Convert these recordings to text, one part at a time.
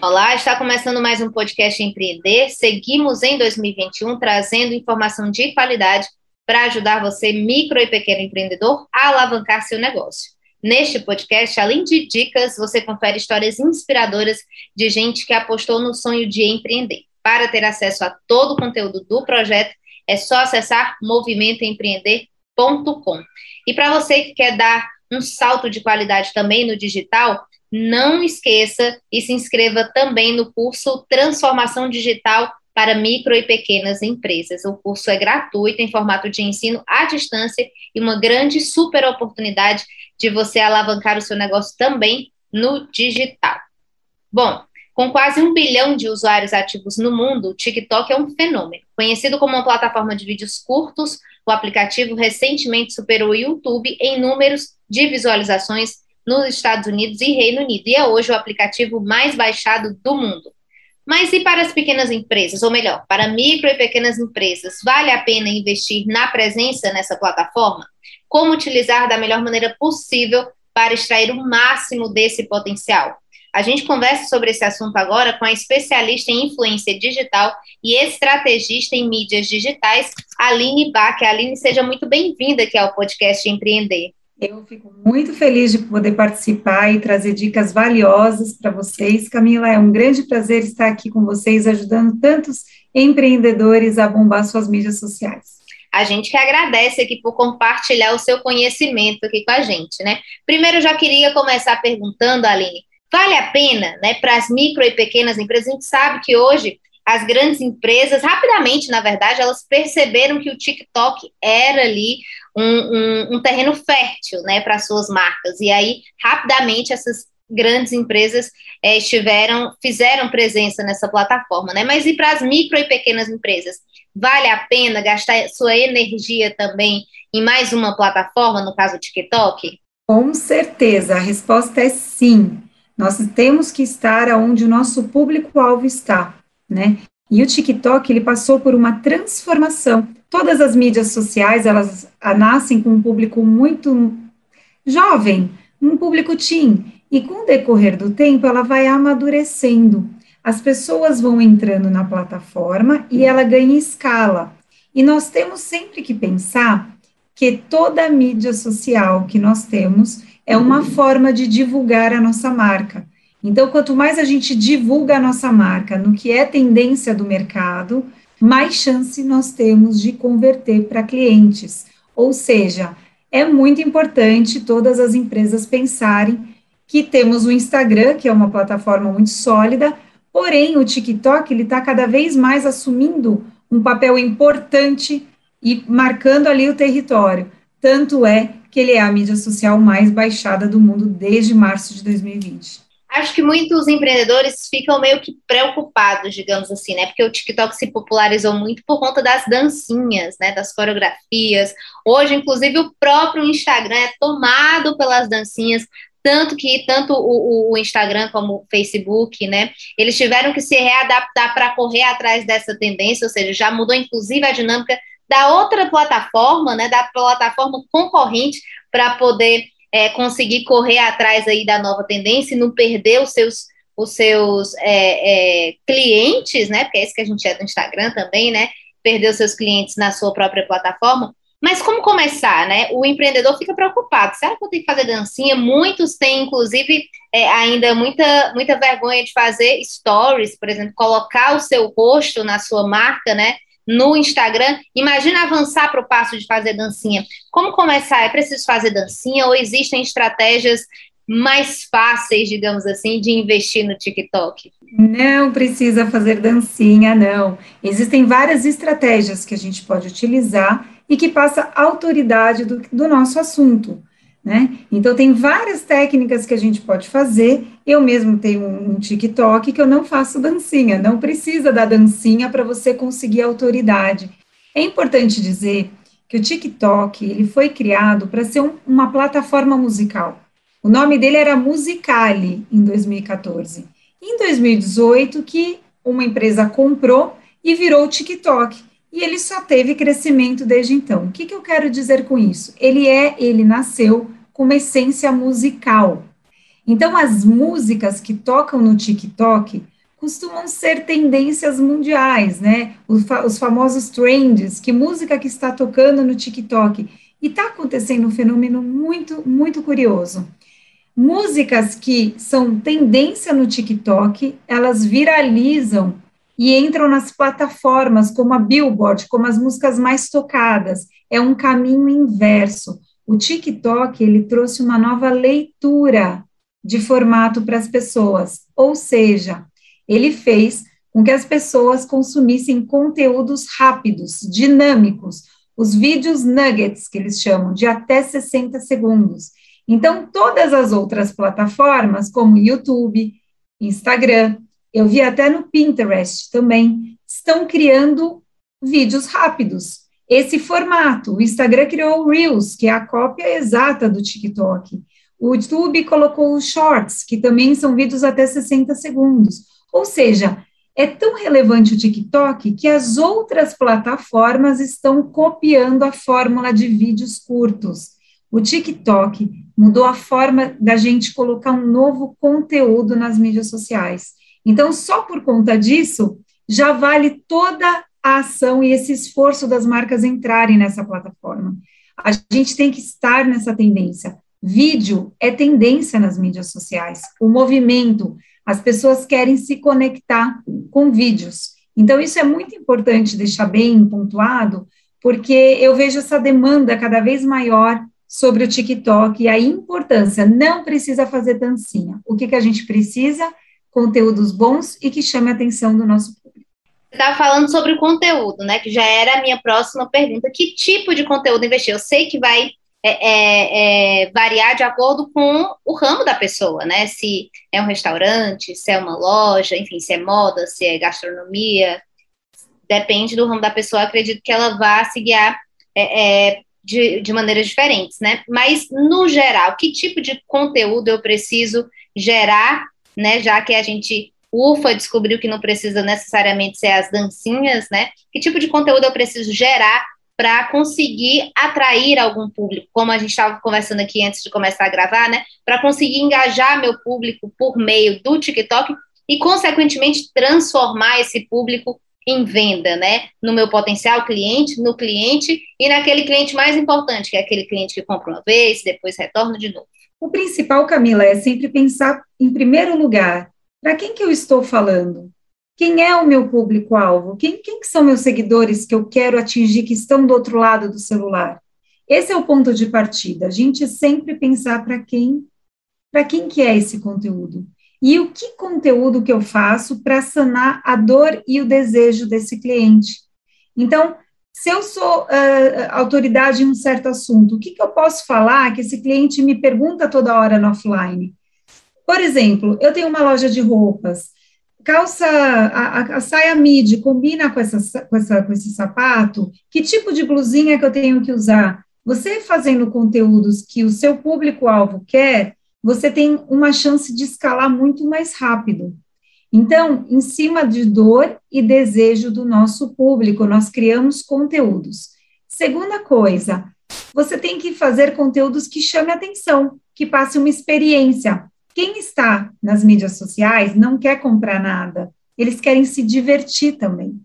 Olá, está começando mais um podcast Empreender. Seguimos em 2021 trazendo informação de qualidade para ajudar você, micro e pequeno empreendedor, a alavancar seu negócio. Neste podcast, além de dicas, você confere histórias inspiradoras de gente que apostou no sonho de empreender. Para ter acesso a todo o conteúdo do projeto, é só acessar movimentoempreender.com. E para você que quer dar um salto de qualidade também no digital, não esqueça e se inscreva também no curso Transformação Digital para Micro e Pequenas Empresas. O curso é gratuito, em formato de ensino à distância e uma grande super oportunidade de você alavancar o seu negócio também no digital. Bom, com quase um bilhão de usuários ativos no mundo, o TikTok é um fenômeno. Conhecido como uma plataforma de vídeos curtos, o aplicativo recentemente superou o YouTube em números de visualizações nos Estados Unidos e Reino Unido, e é hoje o aplicativo mais baixado do mundo. Mas e para as pequenas empresas, ou melhor, para micro e pequenas empresas, vale a pena investir na presença nessa plataforma? Como utilizar da melhor maneira possível para extrair o máximo desse potencial? A gente conversa sobre esse assunto agora com a especialista em influência digital e estrategista em mídias digitais, Aline Bach. Aline, seja muito bem-vinda aqui ao podcast Empreender. Eu fico muito feliz de poder participar e trazer dicas valiosas para vocês. Camila, é um grande prazer estar aqui com vocês, ajudando tantos empreendedores a bombar suas mídias sociais. A gente que agradece aqui por compartilhar o seu conhecimento aqui com a gente, né? Primeiro, já queria começar perguntando, Aline, vale a pena, né, para as micro e pequenas empresas? A gente sabe que hoje as grandes empresas, rapidamente, na verdade, elas perceberam que o TikTok era ali um, um, um terreno fértil né, para suas marcas. E aí, rapidamente, essas grandes empresas é, estiveram, fizeram presença nessa plataforma, né? Mas e para as micro e pequenas empresas? Vale a pena gastar sua energia também em mais uma plataforma, no caso o TikTok? Com certeza, a resposta é sim. Nós temos que estar onde o nosso público-alvo está, né? E o TikTok, ele passou por uma transformação. Todas as mídias sociais, elas nascem com um público muito jovem, um público teen, e com o decorrer do tempo, ela vai amadurecendo. As pessoas vão entrando na plataforma e ela ganha escala. E nós temos sempre que pensar que toda mídia social que nós temos é uma forma de divulgar a nossa marca. Então, quanto mais a gente divulga a nossa marca no que é tendência do mercado, mais chance nós temos de converter para clientes. Ou seja, é muito importante todas as empresas pensarem que temos o Instagram, que é uma plataforma muito sólida, porém o TikTok ele está cada vez mais assumindo um papel importante e marcando ali o território. Tanto é que ele é a mídia social mais baixada do mundo desde março de 2020 acho que muitos empreendedores ficam meio que preocupados, digamos assim, né? Porque o TikTok se popularizou muito por conta das dancinhas, né? Das coreografias. Hoje, inclusive, o próprio Instagram é tomado pelas dancinhas. Tanto que tanto o, o Instagram como o Facebook, né? Eles tiveram que se readaptar para correr atrás dessa tendência, ou seja, já mudou inclusive a dinâmica da outra plataforma, né? Da plataforma concorrente para poder é, conseguir correr atrás aí da nova tendência e não perder os seus, os seus é, é, clientes, né? Porque é isso que a gente é do Instagram também, né? Perder os seus clientes na sua própria plataforma. Mas como começar, né? O empreendedor fica preocupado. Será que eu tenho que fazer dancinha? Muitos têm, inclusive, é, ainda muita, muita vergonha de fazer stories, por exemplo, colocar o seu rosto na sua marca, né? No Instagram. Imagina avançar para o passo de fazer dancinha. Como começar? É preciso fazer dancinha ou existem estratégias mais fáceis, digamos assim, de investir no TikTok? Não precisa fazer dancinha, não. Existem várias estratégias que a gente pode utilizar e que passa autoridade do, do nosso assunto. Né? Então, tem várias técnicas que a gente pode fazer. Eu mesmo tenho um, TikTok que eu não faço dancinha, não precisa da dancinha para você conseguir autoridade. É importante dizer que o TikTok ele foi criado para ser um, uma plataforma musical. O nome dele era Musicali em 2014. Em 2018 que uma empresa comprou e virou o TikTok. E ele só teve crescimento desde então. O que, que eu quero dizer com isso? Ele é, ele nasceu com uma essência musical. Então, as músicas que tocam no TikTok costumam ser tendências mundiais, né? Os, fa os famosos trends, que música que está tocando no TikTok. E está acontecendo um fenômeno muito, muito curioso. Músicas que são tendência no TikTok, elas viralizam e entram nas plataformas como a Billboard, como as músicas mais tocadas. É um caminho inverso. O TikTok ele trouxe uma nova leitura de formato para as pessoas, ou seja, ele fez com que as pessoas consumissem conteúdos rápidos, dinâmicos, os vídeos nuggets que eles chamam, de até 60 segundos. Então, todas as outras plataformas, como YouTube, Instagram, eu vi até no Pinterest também, estão criando vídeos rápidos, esse formato. O Instagram criou o Reels, que é a cópia exata do TikTok. O YouTube colocou os Shorts, que também são vídeos até 60 segundos. Ou seja, é tão relevante o TikTok que as outras plataformas estão copiando a fórmula de vídeos curtos. O TikTok mudou a forma da gente colocar um novo conteúdo nas mídias sociais. Então, só por conta disso, já vale toda a ação e esse esforço das marcas entrarem nessa plataforma. A gente tem que estar nessa tendência. Vídeo é tendência nas mídias sociais. O movimento, as pessoas querem se conectar com vídeos. Então, isso é muito importante deixar bem pontuado, porque eu vejo essa demanda cada vez maior sobre o TikTok e a importância. Não precisa fazer dancinha. O que, que a gente precisa? Conteúdos bons e que chame a atenção do nosso estava falando sobre o conteúdo, né? Que já era a minha próxima pergunta. Que tipo de conteúdo investir? Eu sei que vai é, é, é, variar de acordo com o ramo da pessoa, né? Se é um restaurante, se é uma loja, enfim, se é moda, se é gastronomia. Depende do ramo da pessoa. Acredito que ela vá se guiar é, é, de, de maneiras diferentes, né? Mas, no geral, que tipo de conteúdo eu preciso gerar, né? Já que a gente UFA descobriu que não precisa necessariamente ser as dancinhas, né? Que tipo de conteúdo eu preciso gerar para conseguir atrair algum público, como a gente estava conversando aqui antes de começar a gravar, né? Para conseguir engajar meu público por meio do TikTok e, consequentemente, transformar esse público em venda, né? No meu potencial cliente, no cliente e naquele cliente mais importante, que é aquele cliente que compra uma vez, depois retorna de novo. O principal, Camila, é sempre pensar, em primeiro lugar, para quem que eu estou falando? Quem é o meu público-alvo? Quem, quem que são meus seguidores que eu quero atingir que estão do outro lado do celular? Esse é o ponto de partida. A gente sempre pensar para quem, para quem que é esse conteúdo e o que conteúdo que eu faço para sanar a dor e o desejo desse cliente. Então, se eu sou uh, autoridade em um certo assunto, o que, que eu posso falar que esse cliente me pergunta toda hora no offline? Por exemplo, eu tenho uma loja de roupas, calça, a, a saia midi combina com, essa, com, essa, com esse sapato? Que tipo de blusinha que eu tenho que usar? Você fazendo conteúdos que o seu público-alvo quer, você tem uma chance de escalar muito mais rápido. Então, em cima de dor e desejo do nosso público, nós criamos conteúdos. Segunda coisa, você tem que fazer conteúdos que chamem atenção, que passe uma experiência. Quem está nas mídias sociais não quer comprar nada, eles querem se divertir também.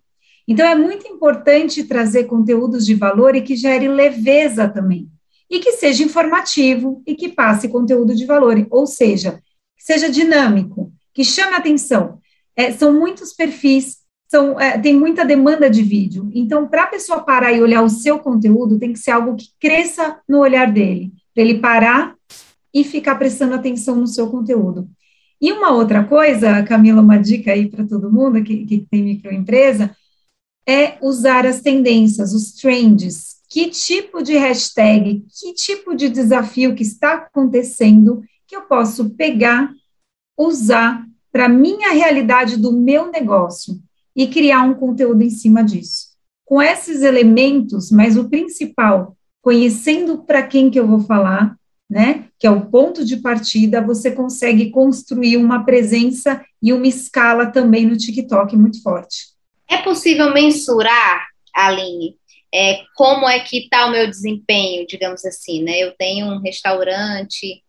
Então, é muito importante trazer conteúdos de valor e que gere leveza também. E que seja informativo e que passe conteúdo de valor, ou seja, que seja dinâmico, que chame atenção. É, são muitos perfis, são, é, tem muita demanda de vídeo. Então, para a pessoa parar e olhar o seu conteúdo, tem que ser algo que cresça no olhar dele, para ele parar e ficar prestando atenção no seu conteúdo. E uma outra coisa, Camila, uma dica aí para todo mundo que, que tem microempresa, é usar as tendências, os trends. Que tipo de hashtag, que tipo de desafio que está acontecendo que eu posso pegar, usar para a minha realidade do meu negócio e criar um conteúdo em cima disso. Com esses elementos, mas o principal, conhecendo para quem que eu vou falar, né, que é o ponto de partida, você consegue construir uma presença e uma escala também no TikTok muito forte. É possível mensurar, Aline, é, como é que está o meu desempenho, digamos assim, né? Eu tenho um restaurante,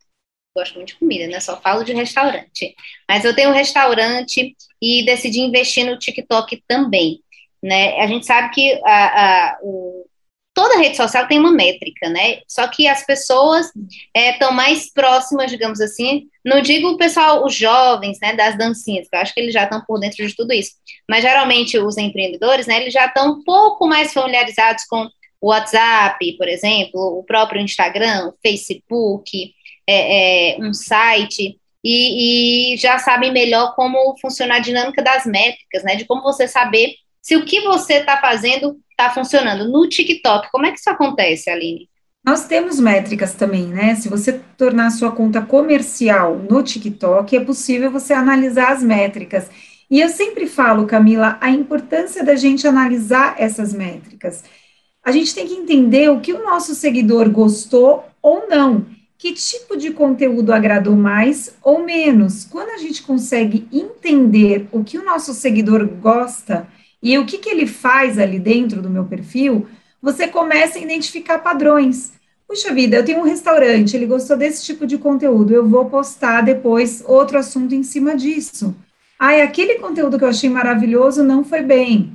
gosto muito de comida, né? Só falo de restaurante. Mas eu tenho um restaurante e decidi investir no TikTok também, né? A gente sabe que a, a, o, toda rede social tem uma métrica, né? Só que as pessoas estão é, mais próximas, digamos assim. Não digo o pessoal, os jovens, né, das dancinhas, que eu acho que eles já estão por dentro de tudo isso. Mas geralmente os empreendedores, né, eles já estão um pouco mais familiarizados com o WhatsApp, por exemplo, o próprio Instagram, o Facebook, é, é, um site. E, e já sabem melhor como funciona a dinâmica das métricas, né? De como você saber se o que você está fazendo está funcionando. No TikTok, como é que isso acontece, Aline? Nós temos métricas também, né? Se você tornar sua conta comercial no TikTok, é possível você analisar as métricas. E eu sempre falo, Camila, a importância da gente analisar essas métricas. A gente tem que entender o que o nosso seguidor gostou ou não. Que tipo de conteúdo agradou mais ou menos? Quando a gente consegue entender o que o nosso seguidor gosta, e o que, que ele faz ali dentro do meu perfil, você começa a identificar padrões. Puxa vida, eu tenho um restaurante, ele gostou desse tipo de conteúdo, eu vou postar depois outro assunto em cima disso. Ai, aquele conteúdo que eu achei maravilhoso não foi bem.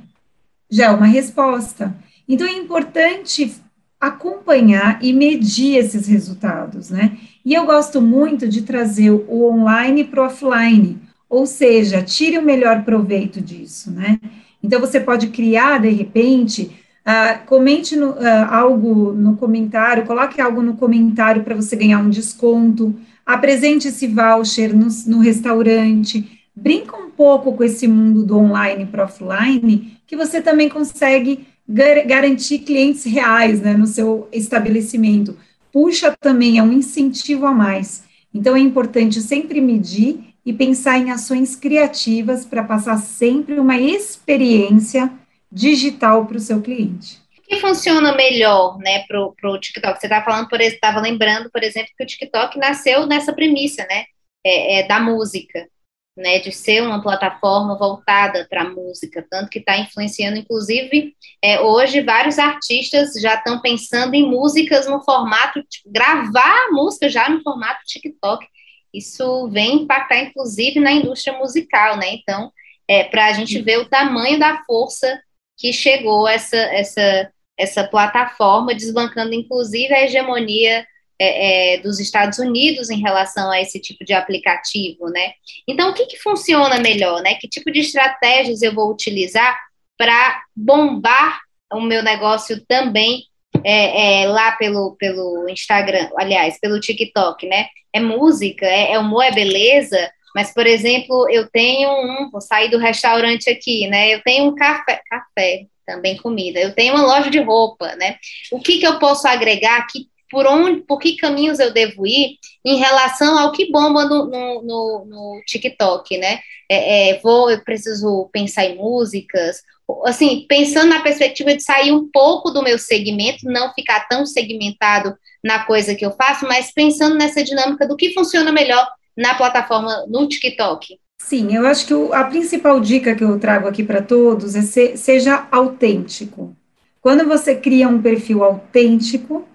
Já é uma resposta. Então é importante acompanhar e medir esses resultados, né? E eu gosto muito de trazer o online para o offline, ou seja, tire o melhor proveito disso, né? Então, você pode criar, de repente, uh, comente no, uh, algo no comentário, coloque algo no comentário para você ganhar um desconto, apresente esse voucher no, no restaurante, brinca um pouco com esse mundo do online para offline, que você também consegue gar garantir clientes reais né, no seu estabelecimento. Puxa também, é um incentivo a mais. Então, é importante sempre medir e pensar em ações criativas para passar sempre uma experiência digital para o seu cliente. O que funciona melhor, né, para o TikTok? Você estava falando, por estava lembrando, por exemplo, que o TikTok nasceu nessa premissa, né, é, é da música, né, de ser uma plataforma voltada para a música, tanto que está influenciando, inclusive, é, hoje vários artistas já estão pensando em músicas no formato, tipo, gravar música já no formato TikTok isso vem impactar, inclusive, na indústria musical, né? Então, é, para a gente ver o tamanho da força que chegou essa, essa, essa plataforma, desbancando, inclusive, a hegemonia é, é, dos Estados Unidos em relação a esse tipo de aplicativo, né? Então, o que, que funciona melhor, né? Que tipo de estratégias eu vou utilizar para bombar o meu negócio também é, é, lá pelo, pelo Instagram, aliás, pelo TikTok, né? É música, é, é humor, é beleza, mas, por exemplo, eu tenho um, vou sair do restaurante aqui, né? Eu tenho um café, café, também comida, eu tenho uma loja de roupa, né? O que, que eu posso agregar aqui? Por onde, por que caminhos eu devo ir em relação ao que bomba no, no, no, no TikTok, né? É, é, vou, eu preciso pensar em músicas, assim, pensando na perspectiva de sair um pouco do meu segmento, não ficar tão segmentado na coisa que eu faço, mas pensando nessa dinâmica do que funciona melhor na plataforma no TikTok. Sim, eu acho que a principal dica que eu trago aqui para todos é ser, seja autêntico. Quando você cria um perfil autêntico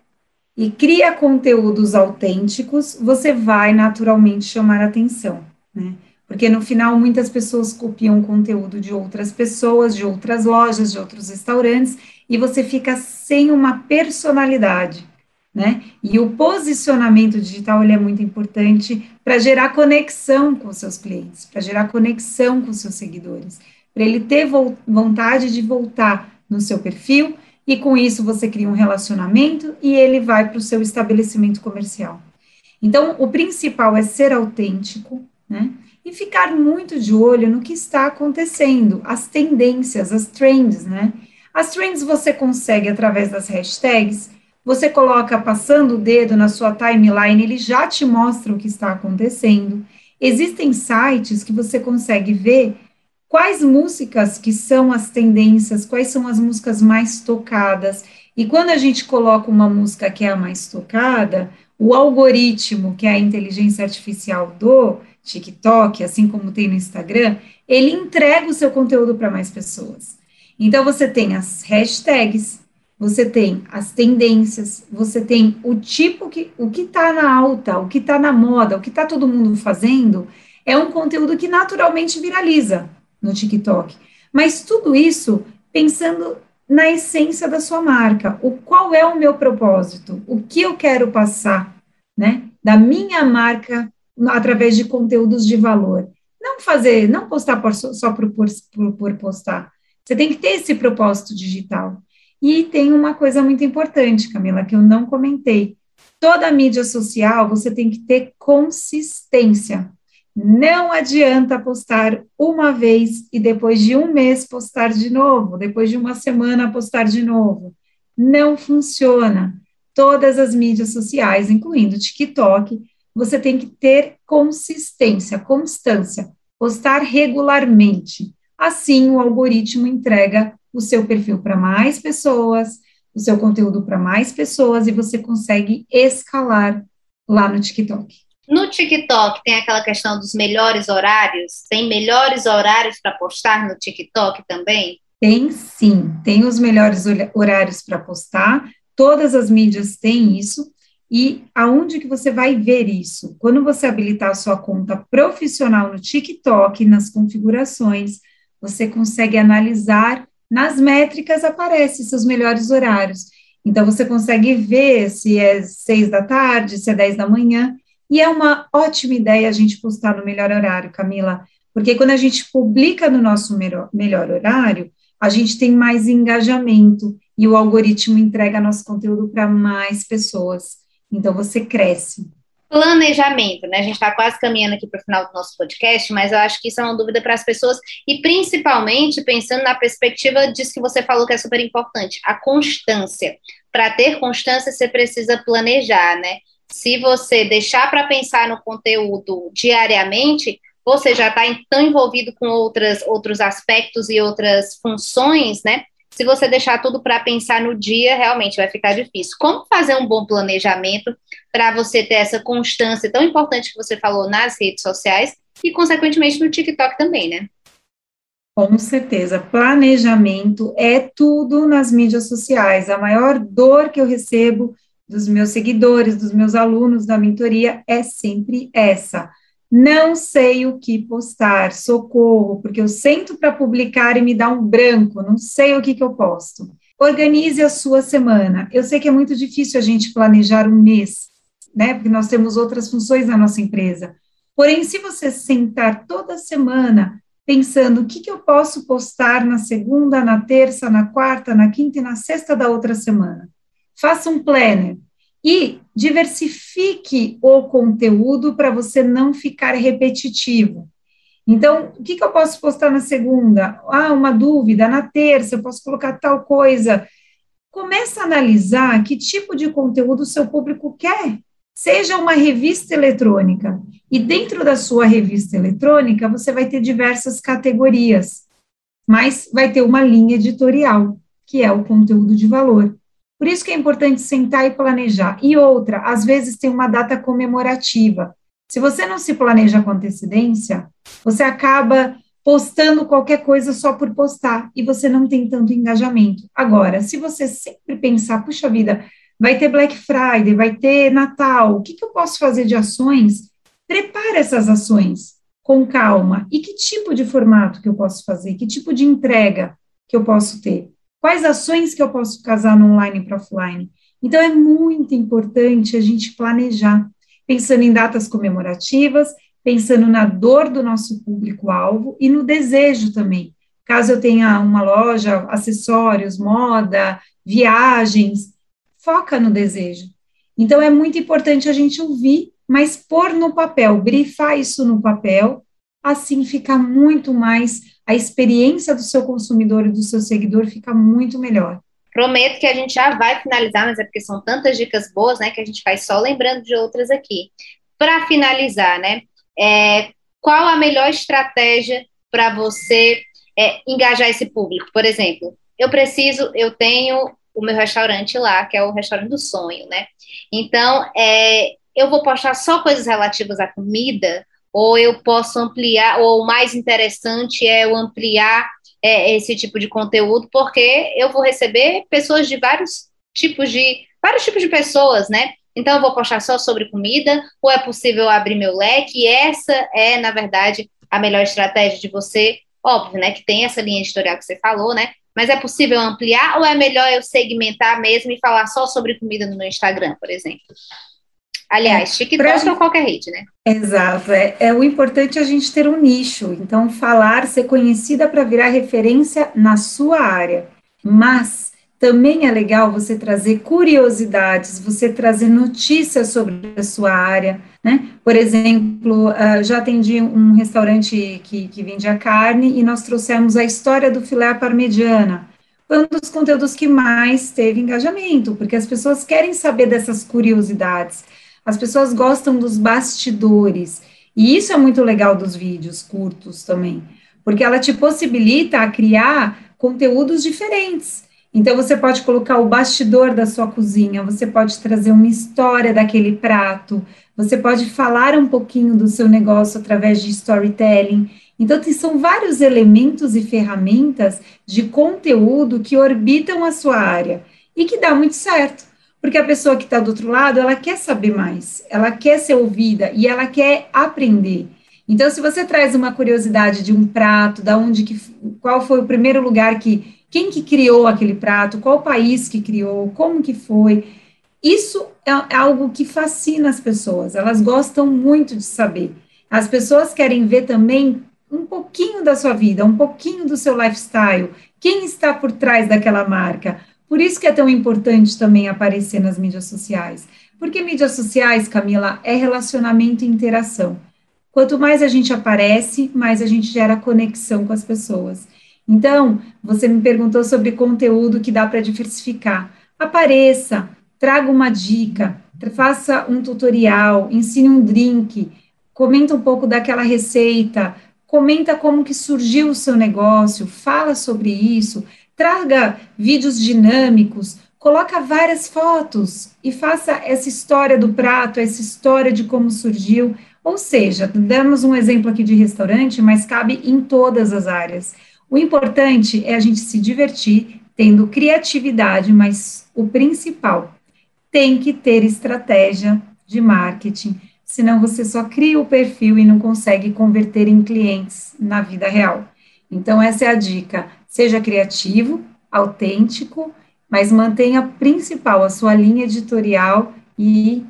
e cria conteúdos autênticos, você vai naturalmente chamar atenção, né? porque no final muitas pessoas copiam conteúdo de outras pessoas, de outras lojas, de outros restaurantes, e você fica sem uma personalidade, né? E o posicionamento digital ele é muito importante para gerar conexão com seus clientes, para gerar conexão com seus seguidores, para ele ter vo vontade de voltar no seu perfil e com isso você cria um relacionamento e ele vai para o seu estabelecimento comercial. Então, o principal é ser autêntico, né? e ficar muito de olho no que está acontecendo, as tendências, as trends, né? As trends você consegue através das hashtags, você coloca passando o dedo na sua timeline, ele já te mostra o que está acontecendo. Existem sites que você consegue ver quais músicas que são as tendências, quais são as músicas mais tocadas. E quando a gente coloca uma música que é a mais tocada, o algoritmo, que é a inteligência artificial do TikTok, assim como tem no Instagram, ele entrega o seu conteúdo para mais pessoas. Então você tem as hashtags, você tem as tendências, você tem o tipo que o que está na alta, o que está na moda, o que está todo mundo fazendo, é um conteúdo que naturalmente viraliza no TikTok. Mas tudo isso pensando na essência da sua marca. O qual é o meu propósito? O que eu quero passar, né? Da minha marca através de conteúdos de valor. Não fazer, não postar por, só por, por, por postar. Você tem que ter esse propósito digital. E tem uma coisa muito importante, Camila, que eu não comentei. Toda mídia social você tem que ter consistência. Não adianta postar uma vez e depois de um mês postar de novo, depois de uma semana postar de novo. Não funciona. Todas as mídias sociais, incluindo TikTok, você tem que ter consistência, constância, postar regularmente. Assim, o algoritmo entrega o seu perfil para mais pessoas, o seu conteúdo para mais pessoas e você consegue escalar lá no TikTok. No TikTok tem aquela questão dos melhores horários? Tem melhores horários para postar no TikTok também? Tem sim, tem os melhores horários para postar. Todas as mídias têm isso. E aonde que você vai ver isso? Quando você habilitar a sua conta profissional no TikTok, nas configurações, você consegue analisar nas métricas aparece seus melhores horários. Então você consegue ver se é seis da tarde, se é dez da manhã, e é uma ótima ideia a gente postar no melhor horário, Camila, porque quando a gente publica no nosso melhor, horário, a gente tem mais engajamento e o algoritmo entrega nosso conteúdo para mais pessoas. Então você cresce. Planejamento, né? A gente está quase caminhando aqui para o final do nosso podcast, mas eu acho que isso é uma dúvida para as pessoas, e principalmente pensando na perspectiva disso que você falou que é super importante, a constância. Para ter constância, você precisa planejar, né? Se você deixar para pensar no conteúdo diariamente, você já está tão envolvido com outras, outros aspectos e outras funções, né? Se você deixar tudo para pensar no dia, realmente vai ficar difícil. Como fazer um bom planejamento para você ter essa constância tão importante que você falou nas redes sociais e, consequentemente, no TikTok também, né? Com certeza. Planejamento é tudo nas mídias sociais. A maior dor que eu recebo dos meus seguidores, dos meus alunos da mentoria é sempre essa não sei o que postar, socorro, porque eu sento para publicar e me dá um branco, não sei o que, que eu posto. Organize a sua semana. Eu sei que é muito difícil a gente planejar um mês, né? Porque nós temos outras funções na nossa empresa. Porém, se você sentar toda semana pensando o que, que eu posso postar na segunda, na terça, na quarta, na quinta e na sexta da outra semana, faça um planner e diversifique o conteúdo para você não ficar repetitivo. Então, o que, que eu posso postar na segunda? Ah, uma dúvida. Na terça, eu posso colocar tal coisa. Começa a analisar que tipo de conteúdo o seu público quer. Seja uma revista eletrônica. E dentro da sua revista eletrônica, você vai ter diversas categorias, mas vai ter uma linha editorial, que é o conteúdo de valor. Por isso que é importante sentar e planejar. E outra, às vezes tem uma data comemorativa. Se você não se planeja com antecedência, você acaba postando qualquer coisa só por postar e você não tem tanto engajamento. Agora, se você sempre pensar, puxa vida, vai ter Black Friday, vai ter Natal, o que, que eu posso fazer de ações? Prepare essas ações com calma. E que tipo de formato que eu posso fazer? Que tipo de entrega que eu posso ter? Quais ações que eu posso casar no online para offline? Então, é muito importante a gente planejar, pensando em datas comemorativas, pensando na dor do nosso público-alvo e no desejo também. Caso eu tenha uma loja, acessórios, moda, viagens, foca no desejo. Então, é muito importante a gente ouvir, mas pôr no papel, brifar isso no papel, assim fica muito mais, a experiência do seu consumidor e do seu seguidor fica muito melhor. Prometo que a gente já vai finalizar, mas é porque são tantas dicas boas, né, que a gente faz só lembrando de outras aqui. Para finalizar, né, é, qual a melhor estratégia para você é, engajar esse público? Por exemplo, eu preciso, eu tenho o meu restaurante lá, que é o restaurante do sonho, né? Então, é, eu vou postar só coisas relativas à comida, ou eu posso ampliar, ou o mais interessante é eu ampliar é, esse tipo de conteúdo, porque eu vou receber pessoas de vários tipos de vários tipos de pessoas, né? Então eu vou postar só sobre comida, ou é possível abrir meu leque, e essa é, na verdade, a melhor estratégia de você, óbvio, né? Que tem essa linha editorial que você falou, né? Mas é possível ampliar ou é melhor eu segmentar mesmo e falar só sobre comida no meu Instagram, por exemplo? Aliás, é, TikTok gente... ou qualquer rede, né? Exato. É, é o importante é a gente ter um nicho. Então, falar, ser conhecida para virar referência na sua área. Mas também é legal você trazer curiosidades, você trazer notícias sobre a sua área, né? Por exemplo, uh, já atendi um restaurante que, que vendia carne e nós trouxemos a história do filé parmegiana. Foi um dos conteúdos que mais teve engajamento, porque as pessoas querem saber dessas curiosidades. As pessoas gostam dos bastidores. E isso é muito legal dos vídeos curtos também, porque ela te possibilita a criar conteúdos diferentes. Então você pode colocar o bastidor da sua cozinha, você pode trazer uma história daquele prato, você pode falar um pouquinho do seu negócio através de storytelling. Então, são vários elementos e ferramentas de conteúdo que orbitam a sua área e que dá muito certo. Porque a pessoa que está do outro lado, ela quer saber mais, ela quer ser ouvida e ela quer aprender. Então, se você traz uma curiosidade de um prato, da onde que, qual foi o primeiro lugar que, quem que criou aquele prato, qual país que criou, como que foi, isso é, é algo que fascina as pessoas. Elas gostam muito de saber. As pessoas querem ver também um pouquinho da sua vida, um pouquinho do seu lifestyle, quem está por trás daquela marca, por isso que é tão importante também aparecer nas mídias sociais. Porque mídias sociais, Camila, é relacionamento e interação. Quanto mais a gente aparece, mais a gente gera conexão com as pessoas. Então, você me perguntou sobre conteúdo que dá para diversificar. Apareça, traga uma dica, faça um tutorial, ensine um drink, comenta um pouco daquela receita, comenta como que surgiu o seu negócio, fala sobre isso, traga vídeos dinâmicos, coloca várias fotos e faça essa história do prato, essa história de como surgiu. Ou seja, damos um exemplo aqui de restaurante, mas cabe em todas as áreas. O importante é a gente se divertir, tendo criatividade, mas o principal, tem que ter estratégia de marketing, senão você só cria o perfil e não consegue converter em clientes na vida real. Então, essa é a dica. Seja criativo, autêntico, mas mantenha principal a sua linha editorial e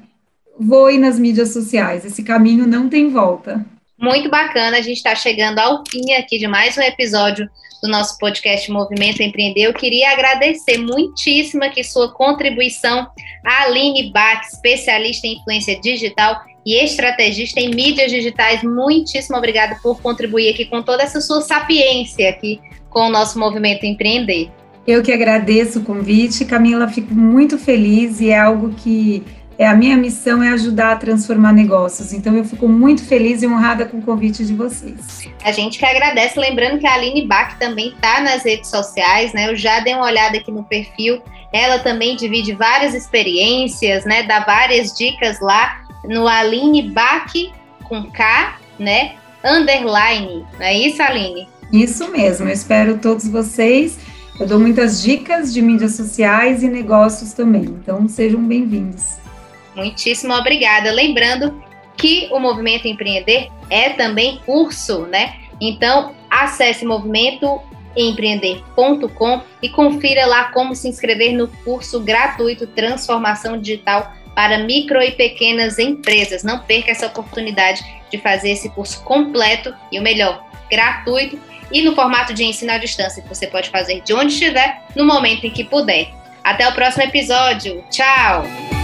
voe nas mídias sociais. Esse caminho não tem volta. Muito bacana, a gente está chegando ao fim aqui de mais um episódio do nosso podcast Movimento Empreender. Eu queria agradecer muitíssimo aqui sua contribuição, Aline Bach, especialista em influência digital e estrategista em mídias digitais. Muitíssimo obrigada por contribuir aqui com toda essa sua sapiência aqui com o nosso movimento Empreender. Eu que agradeço o convite, Camila, fico muito feliz e é algo que é a minha missão é ajudar a transformar negócios. Então eu fico muito feliz e honrada com o convite de vocês. A gente que agradece, lembrando que a Aline Bach também está nas redes sociais, né? Eu já dei uma olhada aqui no perfil. Ela também divide várias experiências, né? Dá várias dicas lá no Aline Bach com K, né? Underline. Não é isso, Aline? Isso mesmo, eu espero todos vocês. Eu dou muitas dicas de mídias sociais e negócios também, então sejam bem-vindos. Muitíssimo obrigada. Lembrando que o Movimento Empreender é também curso, né? Então, acesse movimentoempreender.com e confira lá como se inscrever no curso gratuito Transformação Digital para micro e pequenas empresas. Não perca essa oportunidade de fazer esse curso completo e o melhor, gratuito e no formato de ensino à distância, que você pode fazer de onde estiver, no momento em que puder. Até o próximo episódio. Tchau!